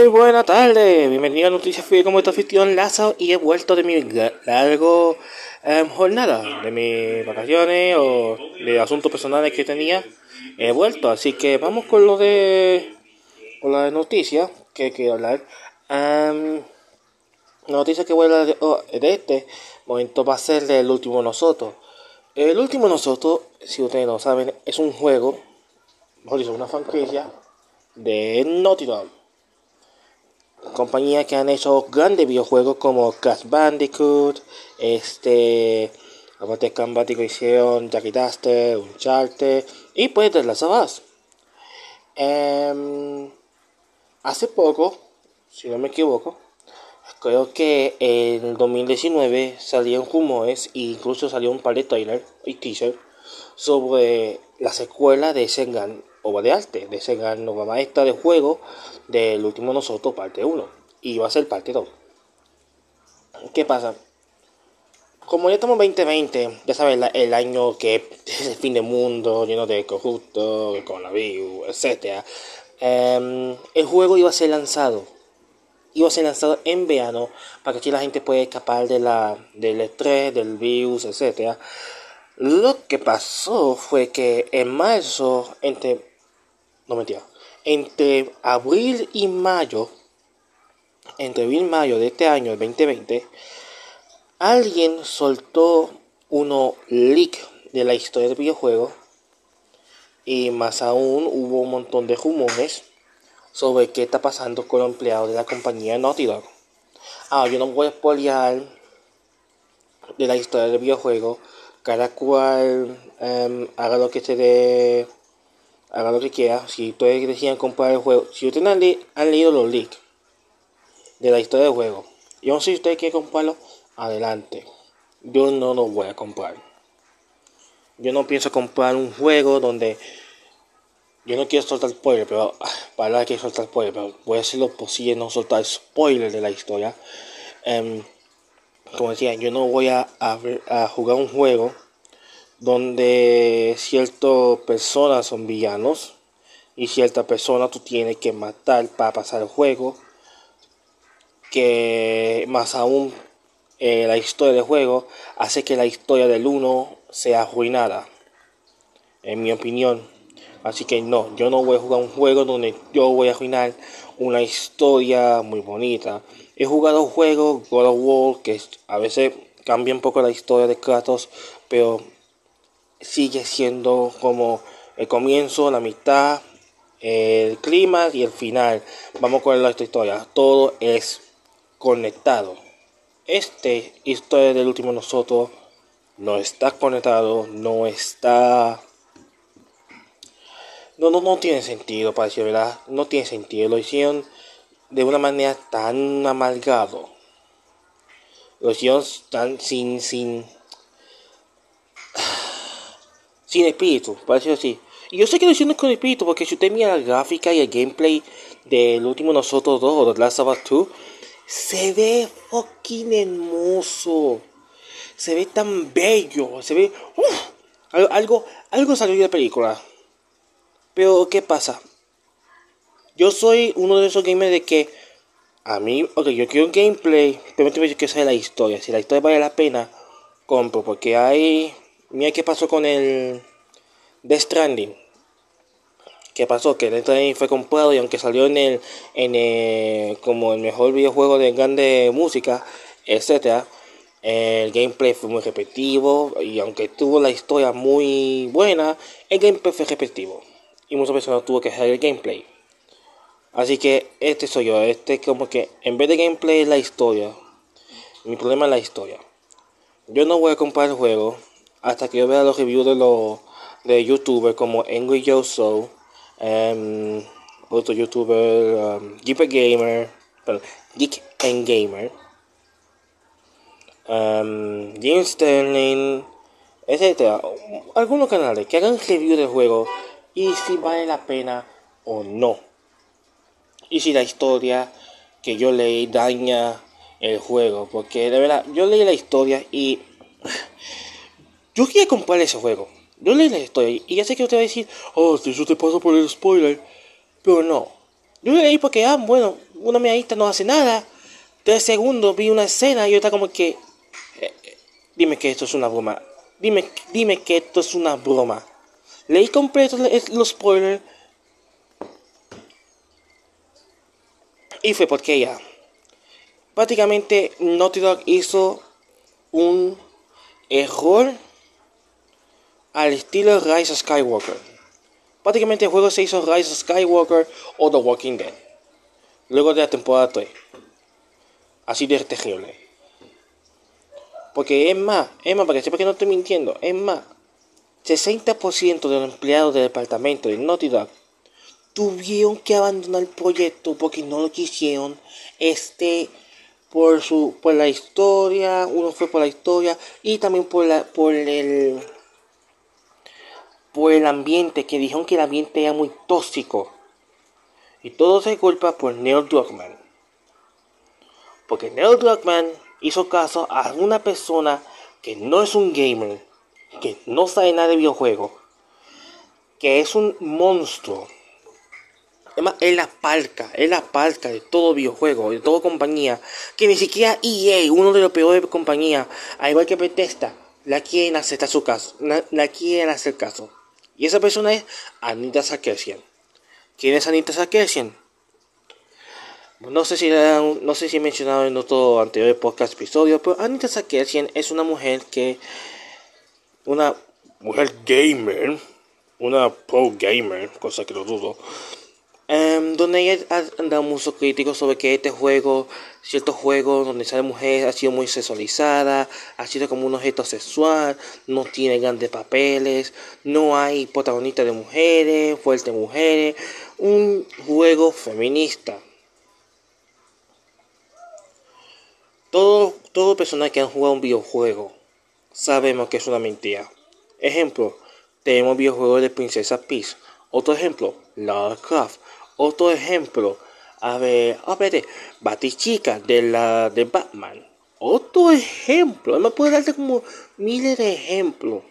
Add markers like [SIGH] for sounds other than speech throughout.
Muy buena tarde, bienvenido a Noticias Free como esta afición Lazo y he vuelto de mi largo em, jornada, de mis vacaciones o de asuntos personales que tenía. He vuelto, así que vamos con lo de con la noticia que quiero hablar. Um, la noticia que voy a hablar de, oh, de, este momento va a ser del último nosotros. El último nosotros, si ustedes no saben, es un juego, mejor dicho, una franquicia de Naughty Dog. Compañía que han hecho grandes videojuegos como Crash Bandicoot, este, aparte de Crash Bandicoot hicieron Jackie Duster, Uncharted y pues de las of hace poco, si no me equivoco, creo que en 2019 salieron rumores e incluso salió un par de trailers y teaser sobre la secuela de Sengan obra de arte, de Sengan Nova Maestra de juego del último nosotros, parte 1. Y va a ser parte 2. ¿Qué pasa? Como ya estamos 2020, ya sabes, el año que es [LAUGHS] el fin del mundo, lleno de corruptos, coronavirus, etc. Em, el juego iba a ser lanzado. Iba a ser lanzado en verano para que así la gente pueda escapar de la, del estrés, del virus, etc. Lo que pasó fue que en marzo, entre. No mentira. Entre abril y mayo. Entre abril y mayo de este año, el 2020. Alguien soltó uno leak de la historia del videojuego. Y más aún hubo un montón de rumores sobre qué está pasando con los empleados de la compañía Naughty Dog. Ah, yo no voy a spoilear de la historia del videojuego cada cual em, haga lo que se dé, haga lo que quiera. Si ustedes decían comprar el juego, si ustedes han, leído los leaks de la historia del juego, yo no sé si ustedes quieren comprarlo, adelante. Yo no lo voy a comprar. Yo no pienso comprar un juego donde yo no quiero soltar spoiler, pero ah, para que soltar spoiler, pero voy a hacer lo posible no soltar spoiler de la historia. Em, como decía, yo no voy a, a, jugar un juego donde ciertas personas son villanos y cierta persona tú tienes que matar para pasar el juego. Que más aún eh, la historia del juego hace que la historia del uno sea arruinada. En mi opinión. Así que no, yo no voy a jugar un juego donde yo voy a arruinar una historia muy bonita. He jugado juegos, God of War, que a veces cambia un poco la historia de Kratos, pero sigue siendo como el comienzo, la mitad, el clima y el final. Vamos con esta historia. Todo es conectado. Este historia del último nosotros no está conectado, no está no, no, no tiene sentido, para decir verdad. No tiene sentido. Lo hicieron de una manera tan amalgado. Lo hicieron tan sin, sin, sin espíritu, por decirlo así. Y yo sé que lo hicieron con espíritu, porque si usted mira la gráfica y el gameplay del último Nosotros 2 o The Last of Us 2, se ve fucking hermoso. Se ve tan bello. Se ve. algo, algo salió de la película. Pero, ¿qué pasa? Yo soy uno de esos gamers de que a mí, ok, yo quiero un gameplay, pero me que sea la historia. Si la historia vale la pena, compro. Porque hay. Mira qué pasó con el Death Stranding. ¿Qué pasó? Que Death Stranding fue comprado y aunque salió en el, en el, como el mejor videojuego de grande música, etcétera, el gameplay fue muy repetitivo y aunque tuvo la historia muy buena, el gameplay fue repetitivo y muchas personas tuvo que hacer el gameplay. Así que este soy yo, este como que en vez de gameplay es la historia. Mi problema es la historia. Yo no voy a comprar el juego hasta que yo vea los reviews de los de youtubers como Angry Joe Soul, um, otro youtuber, um, Gamer, Geek and Gamer, um, Jim Sterling, etc. Algunos canales que hagan review del juego y si vale la pena o no y si la historia que yo leí daña el juego. Porque de verdad, yo leí la historia y yo quería comprar ese juego. Yo la historia y ya sé que usted va a decir, oh, si yo te paso por el spoiler. Pero no. Yo leí porque, ah, bueno, una medallita no hace nada. Tres segundos vi una escena y estaba como que... Eh, eh, dime que esto es una broma. Dime, dime que esto es una broma. Leí completo los spoilers. Y fue porque ya. Prácticamente Naughty Dog hizo un error al estilo Rise Skywalker. Prácticamente el juego se hizo Rise of Skywalker o The Walking Dead. Luego de la temporada 3. Así de terrible. Porque es más, es más, para que sepa que no estoy mintiendo, es más, 60% de los empleados del departamento de Naughty Dog tuvieron que abandonar el proyecto porque no lo quisieron. Este, por su, por la historia, uno fue por la historia y también por la, por el, por el ambiente, que dijeron que el ambiente era muy tóxico. Y todo se culpa por Neil Druckmann. Porque Neil Druckmann hizo caso a una persona que no es un gamer, que no sabe nada de videojuegos, que es un monstruo. Además, es la palca, es la palca de todo videojuego, de toda compañía, que ni siquiera EA, uno de los peores compañías, al igual que Bethesda, la quieren su caso, la, quieren hacer caso. Y esa persona es Anita Sarkeesian. ¿Quién es Anita Sarkeesian? No sé si no sé si he mencionado en otro anterior podcast episodio, pero Anita Sarkeesian es una mujer que una mujer gamer, una pro gamer, cosa que lo dudo, em, donde ella anda mucho crítico sobre que este juego, ciertos juegos donde sale mujer ha sido muy sexualizada, ha sido como un objeto sexual, no tiene grandes papeles, no hay protagonistas de mujeres, fuertes mujeres, un juego feminista. Todo, todo persona que han jugado un videojuego sabemos que es una mentira. Ejemplo, tenemos videojuegos de Princesa Peach. Otro ejemplo, Lara Croft. Otro ejemplo, a ver, a ver, Batichica de la de Batman. Otro ejemplo, me puede darte como miles de ejemplos.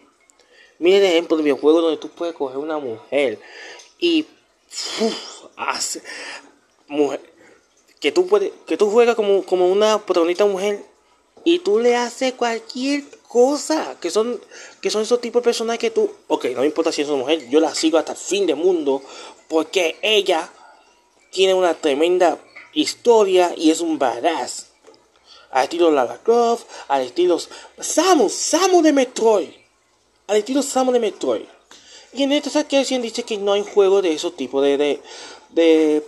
Miles de ejemplos de videojuegos donde tú puedes coger una mujer y hace mujer que tú puedes que tú juegas como, como una protagonista mujer y tú le haces cualquier cosa, que son, que son esos tipos de personas que tú, ok, no me importa si es una mujer, yo la sigo hasta el fin del mundo, porque ella tiene una tremenda historia y es un badass. Al estilo Lara Croft, al estilo Samus, Samus de Metroid. Al estilo Samus de Metroid. Y en esta sección dice que no hay juego de esos tipos de, de, de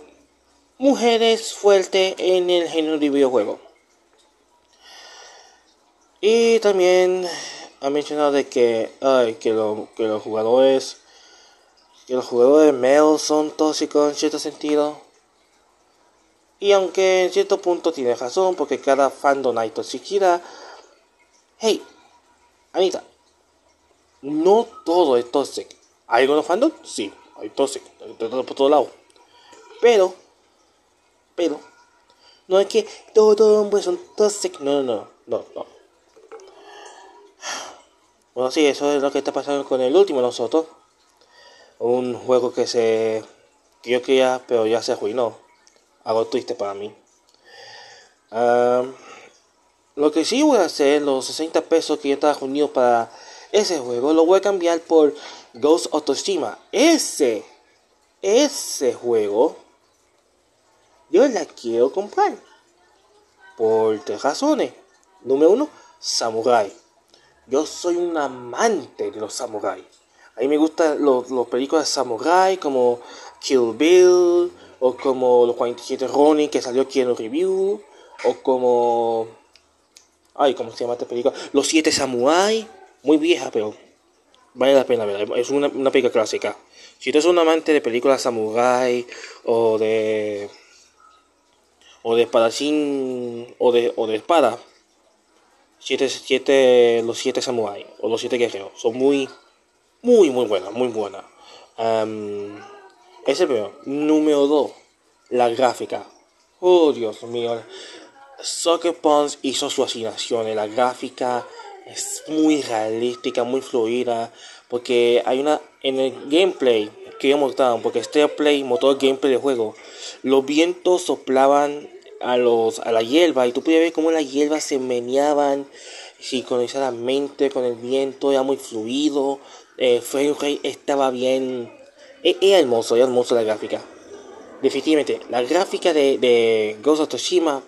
mujeres fuertes en el género de videojuego. Y también ha mencionado de que, ay, que, que los jugadores que los jugadores male son tóxicos en cierto sentido. Y aunque en cierto punto tiene razón, porque cada fandom hay toxicidad. Hey, Anita, no todo es tóxico. ¿Hay algunos fandom? Sí, hay tóxico, por todo lado. Pero, pero, no es que todos los hombres son tóxicos. No, no, no, no. Bueno, sí, eso es lo que está pasando con el último nosotros. Un juego que se. que yo quería, pero ya se arruinó. Algo triste para mí. lo que sí voy a hacer, los 60 pesos que yo estaba reunido para ese juego, lo voy a cambiar por Ghost of Tsushima. Ese, ese juego, yo la quiero comprar. Por tres razones. Número uno, Samurai. Yo soy un amante de los samuráis. A mí me gustan los, los películas de samurai como Kill Bill, o como Los 47 Ronin que salió aquí en el review, o como. Ay, ¿cómo se llama esta película? Los 7 Samurai, muy vieja, pero vale la pena verla. Es una, una película clásica. Si tú eres un amante de películas samurai, o de. o de espadachín, o de, o de espada siete, siete, los siete samuráis o los siete guerreros. Son muy, muy, muy buenas, muy buenas. Ese primero. Número 2. La gráfica. Oh, Dios mío. Soccer Punch hizo su asignación. La gráfica es muy realística, muy fluida. Porque hay una. En el gameplay que ellos montaron, porque este play, motor gameplay de juego, los vientos soplaban a, los, a la hierba y tú podías ver cómo las hierbas se meneaban sincronizadamente con el viento, era muy fluido, eh, Rey estaba bien, era hermoso, era hermoso la gráfica. Definitivamente, la gráfica de, de Ghost of Tsushima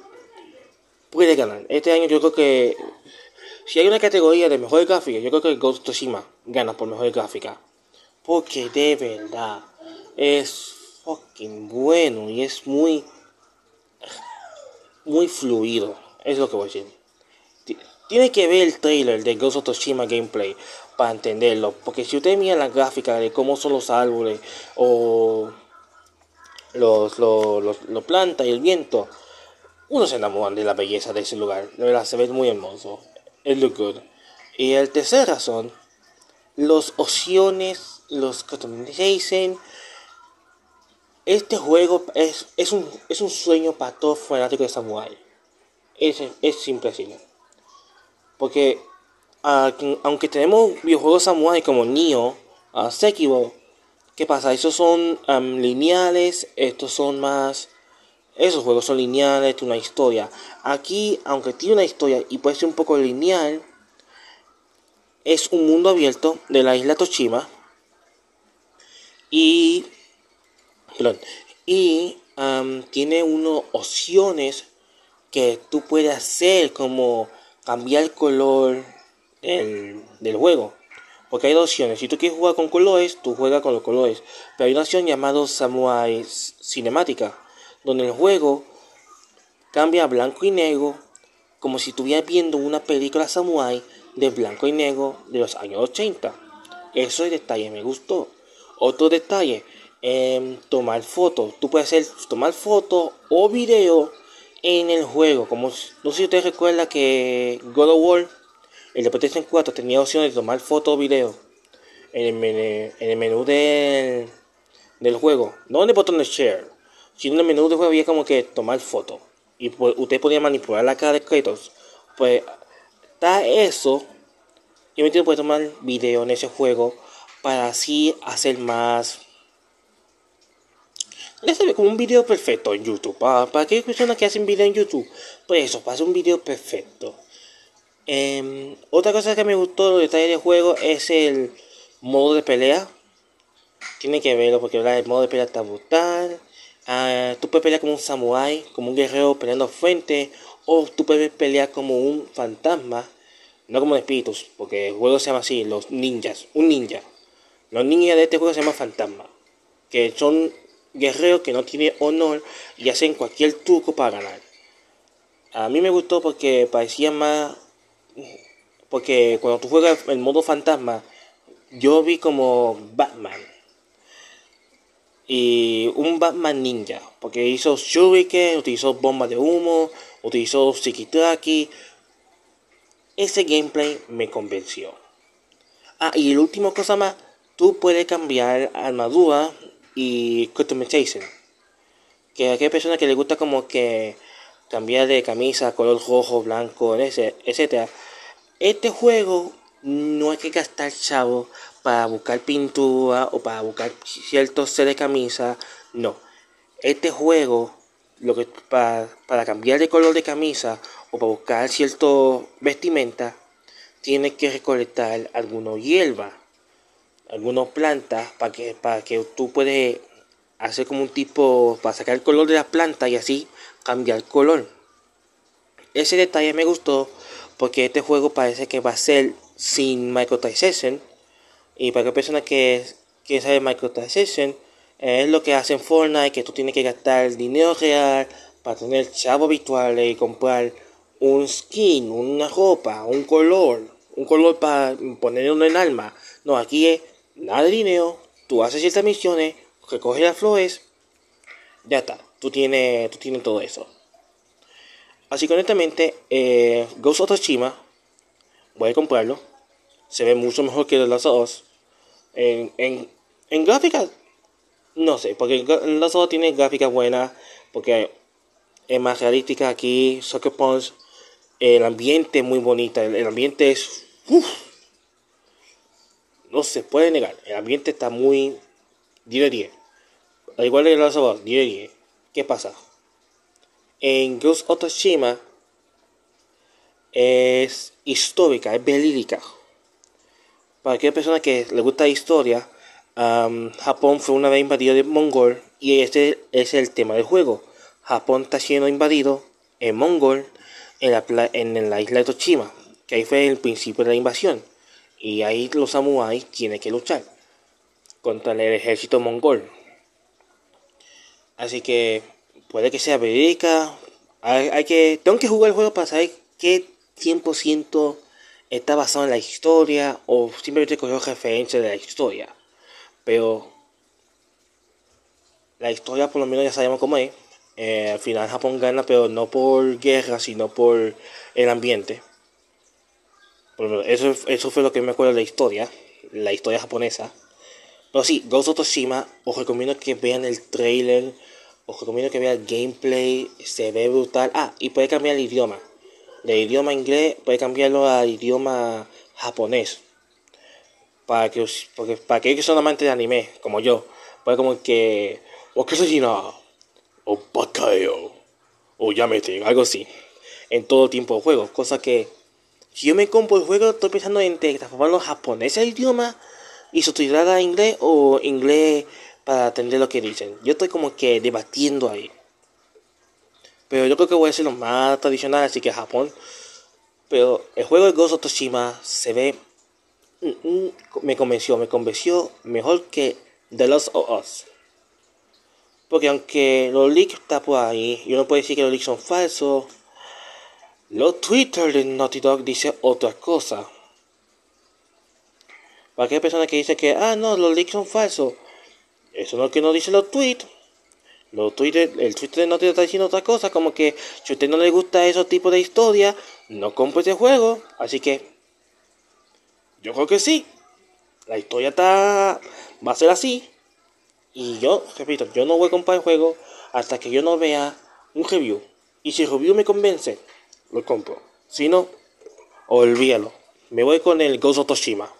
puede ganar. Este año yo creo que si hay una categoría de mejor gráfica, yo creo que Ghost of Tsushima gana por mejor gráfica. Porque de verdad es fucking bueno y es muy muy fluido. Es lo que voy a decir. Tiene que ver el trailer de Ghost of Tsushima gameplay para entenderlo. Porque si usted mira la gráfica de cómo son los árboles o los, los, los, plantas y el viento, uno se enamora de la belleza de ese lugar. De verdad, se ve muy hermoso. Es lo good. Y el tercer razón, los opciones, los customization. Este juego es, es, un, es un sueño para todo fanático de Samurai. Es, es así. Porque aunque tenemos videojuegos Samurai como Nioh, uh, Sekiro, ¿qué pasa? Esos son lineales, estos son más... Esos juegos son lineales, tiene una historia. Aquí, aunque tiene una historia y puede ser un poco lineal, es un mundo abierto de la isla Toshima. Y... Perdón, y tiene unas opciones que tú puedes hacer como cambiar el color del, juego. Porque hay dos opciones. Si tú quieres jugar con colores, tú juegas con los colores. Pero hay una opción llamada Samurai Cinemática, donde el juego cambia a blanco y negro, como si estuvieras viendo una película Samurai de blanco y negro de los años 80. Eso es detalle, me gustó. Otro detalle, em, tomar fotos. Tú puedes hacer tomar fotos o video en el juego. Como no sé si ustedes recuerdan que God of War, el de PlayStation 4, tenía opciones de tomar foto o video en el menú, en el menú del, juego. No en el botón de share, sino en el menú del juego había como que tomar foto. Y pues, usted podía manipular la cara de Kratos. Pues está eso. Y me puede tomar video en ese juego para así hacer más se ve como un video perfecto en YouTube. Para, para aquellas personas que hacen video en YouTube, pues eso, para hacer un video perfecto. Em, otra cosa que me gustó de los detalles del juego es el modo de pelea. Tiene que verlo porque el modo de pelea está brutal. Uh, tú puedes pelear como un samurai, como un guerrero peleando frente. O tú puedes pelear como un fantasma. No como espíritus, porque el juego se llama así, los ninjas. Un ninja. Los ninjas de este juego se llaman fantasma. Que son guerrero que no tiene honor y hacen cualquier truco para ganar. A mí me gustó porque parecía más... Porque cuando tú juegas el modo fantasma, yo vi como Batman. Y un Batman ninja. Porque hizo shuriken, utilizó bombas de humo, utilizó psikitraki. Ese gameplay me convenció. Ah, y el último cosa más, tú puedes cambiar armadura y customization. Que a aquella persona que le gusta como que cambiar de camisa, color rojo, blanco, etcétera. Este juego no hay que gastar chavo para buscar pintura o para buscar ciertos set de camisa. No. Este juego, lo que para, para cambiar de color de camisa o para buscar cierto vestimenta, tiene que recolectar alguna hierba algunas plantas para que, para que tú puedes hacer como un tipo para sacar el color de la planta y así cambiar color. Ese detalle me gustó porque este juego parece que va a ser sin microtransaction y para que personas que, que saben microtransaction es lo que hacen Fortnite que tú tienes que gastar dinero real para tener chavos virtuales y comprar un skin, una ropa, un color, un color para ponerlo en alma. No, aquí es nada de dinero, tú haces ciertas misiones, recoges las flores, ya está, tú tienes, tú tienes todo eso. Así que honestamente, eh, Ghost of Tsushima, voy a comprarlo, se ve mucho mejor que The Last of Us. En, en, en gráfica, no sé, porque The Last of Us tiene gráficas buenas, porque es más realística aquí, Soccer Punch, el ambiente es muy bonito, el, ambiente es no se puede negar. El ambiente está muy 10 de 10. Al igual que el Last of 10 de 10. ¿qué pasa? En Ghost of Tsushima es histórica, es verídica. Para aquella persona que le gusta la historia, Japón fue una vez invadido de mongol y este es el tema del juego. Japón está siendo invadido en mongol en la, en la isla de Toshima, que ahí fue el principio de la invasión. Y ahí los samuráis tienen que luchar contra el ejército mongol. Así que puede que sea verídica. Hay, que, tengo que jugar el juego para saber qué 100% está basado en la historia o simplemente cogió referencia de la historia. Pero la historia por lo menos ya sabemos cómo es. Eh, al final Japón gana, pero no por guerra, sino por el ambiente. Eso, eso fue lo que me acuerdo de la historia, la historia japonesa. Pero sí, Ghost of Tsushima, os recomiendo que vean el trailer, os recomiendo que vean el gameplay, se ve brutal. Ah, y puede cambiar el idioma. De idioma inglés puede cambiarlo al idioma japonés. Para que, porque, para aquellos que son amantes de anime, como yo, puede como que... O que o Bakayo, o Yamete, algo así, en todo tiempo de juego. Cosa que, si yo me compro el juego, estoy pensando en transformarlo japonés al idioma y subtitular a inglés o inglés para atender lo que dicen. Yo estoy como que debatiendo ahí. Pero yo creo que voy a ser lo más tradicional, así que Japón. Pero el juego de Ghost of Tsushima se ve. Mm, mm, me convenció, me convenció mejor que The Lost of Us. Porque aunque los leaks están por ahí, yo no puedo decir que los leaks son falsos. Los Twitter de Naughty Dog dice otra cosa. Para aquella persona que dice que, ah, no, los leaks son falsos. Eso no es lo que nos dicen los tweets. Los Twitter, el Twitter Naughty Dog está diciendo otra cosa, como que si a usted no le gusta esos tipos de historia, no compre ese juego. Así que, yo creo que sí. La historia está, va a ser así. Y yo, repito, yo no voy a comprar el juego hasta que yo no vea un review. Y si el review me convence, lo compro. Si no, olvídalo. Me voy con el Ghost of Toshima.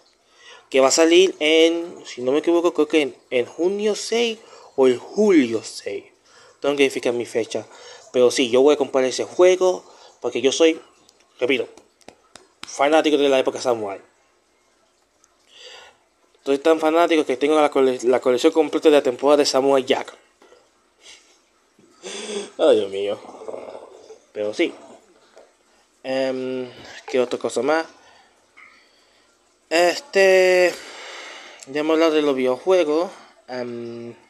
Que va a salir en, si no me equivoco, creo que en, junio 6 o el julio 6. Tengo que verificar mi fecha. Pero sí, yo voy a comprar ese juego. Porque yo soy, repito, fanático de la época Samurai. Soy tan fanático que tengo la, colección completa de la temporada de Samuel Jack. Ay, Dios mío. Pero sí. Um, ¿Qué otra cosa más? Este. Ya hemos hablado de los videojuegos. Em,